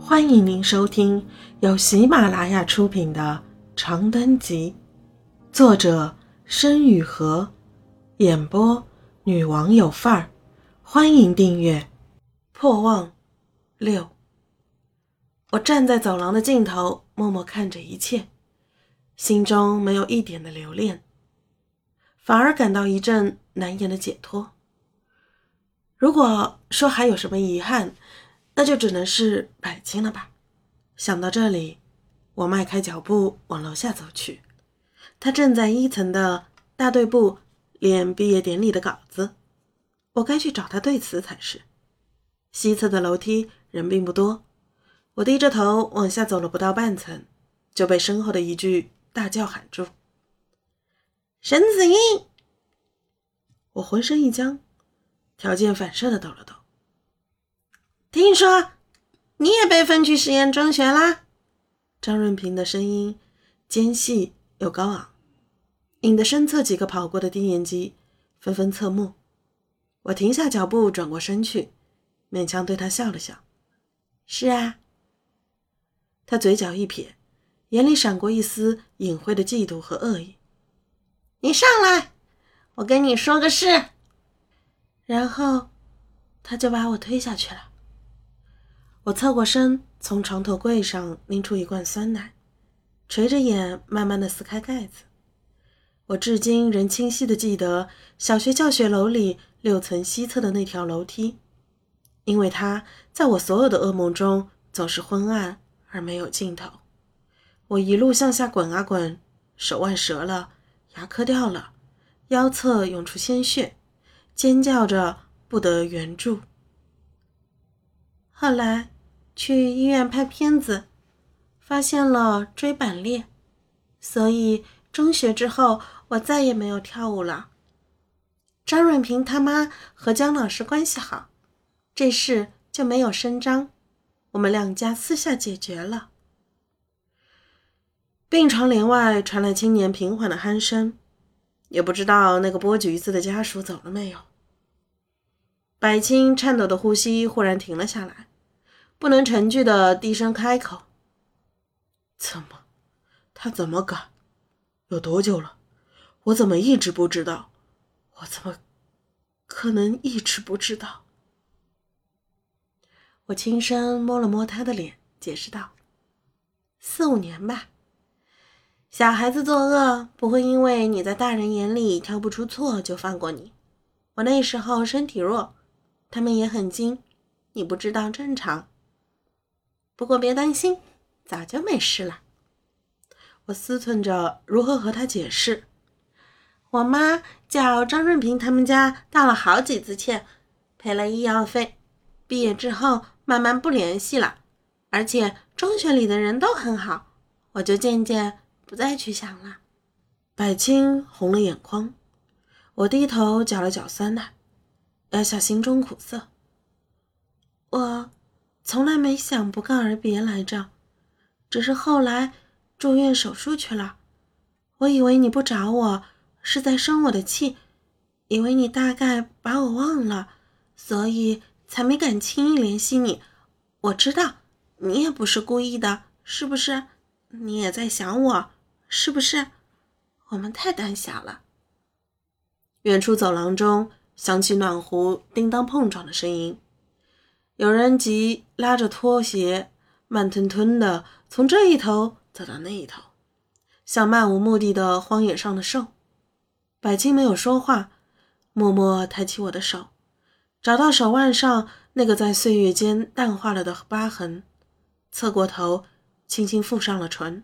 欢迎您收听由喜马拉雅出品的《长灯集》，作者申雨禾，演播女王有范儿。欢迎订阅《破望六》。我站在走廊的尽头，默默看着一切，心中没有一点的留恋，反而感到一阵难言的解脱。如果说还有什么遗憾，那就只能是百金了吧。想到这里，我迈开脚步往楼下走去。他正在一层的大队部练毕业典礼的稿子，我该去找他对词才是。西侧的楼梯人并不多，我低着头往下走了不到半层，就被身后的一句大叫喊住：“沈子英！”我浑身一僵，条件反射的抖了抖。听说你也被分去实验中学啦？张润平的声音尖细又高昂，引得身侧几个跑过的低年级纷纷侧目。我停下脚步，转过身去，勉强对他笑了笑：“是啊。”他嘴角一撇，眼里闪过一丝隐晦的嫉妒和恶意。“你上来，我跟你说个事。”然后他就把我推下去了。我侧过身，从床头柜上拎出一罐酸奶，垂着眼，慢慢的撕开盖子。我至今仍清晰的记得小学教学楼里六层西侧的那条楼梯，因为它在我所有的噩梦中总是昏暗而没有尽头。我一路向下滚啊滚，手腕折了，牙磕掉了，腰侧涌出鲜血，尖叫着不得援助。后来。去医院拍片子，发现了椎板裂，所以中学之后我再也没有跳舞了。张润平他妈和姜老师关系好，这事就没有声张，我们两家私下解决了。病床帘外传来青年平缓的鼾声，也不知道那个剥橘子的家属走了没有。百青颤抖的呼吸忽然停了下来。不能成句的低声开口：“怎么？他怎么敢？有多久了？我怎么一直不知道？我怎么可能一直不知道？”我轻声摸了摸他的脸，解释道：“四五年吧。小孩子作恶不会因为你在大人眼里挑不出错就放过你。我那时候身体弱，他们也很精，你不知道正常。”不过别担心，早就没事了。我思忖着如何和他解释。我妈叫张润平他们家道了好几次歉，赔了医药费。毕业之后慢慢不联系了，而且中学里的人都很好，我就渐渐不再去想了。百青红了眼眶，我低头搅了搅酸奶，压下心中苦涩。我。从来没想不告而别来着，只是后来住院手术去了。我以为你不找我是在生我的气，以为你大概把我忘了，所以才没敢轻易联系你。我知道你也不是故意的，是不是？你也在想我，是不是？我们太胆小了。远处走廊中响起暖壶叮当碰撞的声音。有人急拉着拖鞋，慢吞吞的从这一头走到那一头，像漫无目的的荒野上的兽。百青没有说话，默默抬起我的手，找到手腕上那个在岁月间淡化了的疤痕，侧过头，轻轻覆上了唇。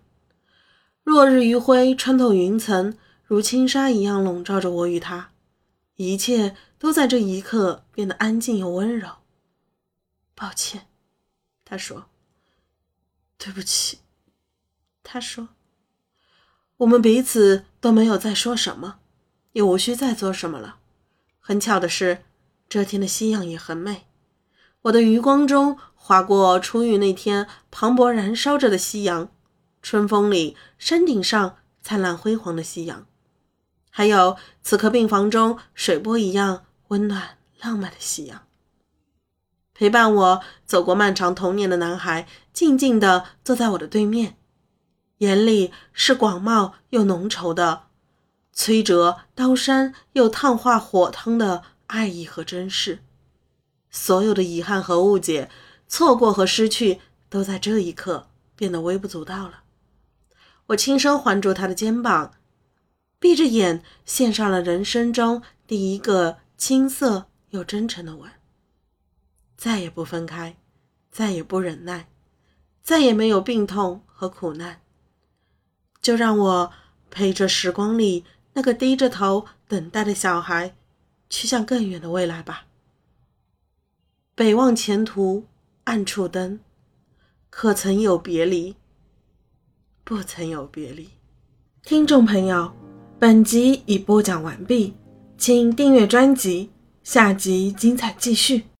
落日余晖穿透云层，如轻纱一样笼罩着我与他，一切都在这一刻变得安静又温柔。抱歉，他说。对不起，他说。我们彼此都没有再说什么，也无需再做什么了。很巧的是，这天的夕阳也很美。我的余光中划过初遇那天磅礴燃烧着的夕阳，春风里山顶上灿烂辉煌的夕阳，还有此刻病房中水波一样温暖浪漫的夕阳。陪伴我走过漫长童年的男孩，静静地坐在我的对面，眼里是广袤又浓稠的、摧折刀山又烫化火汤的爱意和珍视。所有的遗憾和误解、错过和失去，都在这一刻变得微不足道了。我轻声环住他的肩膀，闭着眼，献上了人生中第一个青涩又真诚的吻。再也不分开，再也不忍耐，再也没有病痛和苦难。就让我陪着时光里那个低着头等待的小孩，去向更远的未来吧。北望前途，暗处灯，可曾有别离？不曾有别离。听众朋友，本集已播讲完毕，请订阅专辑，下集精彩继续。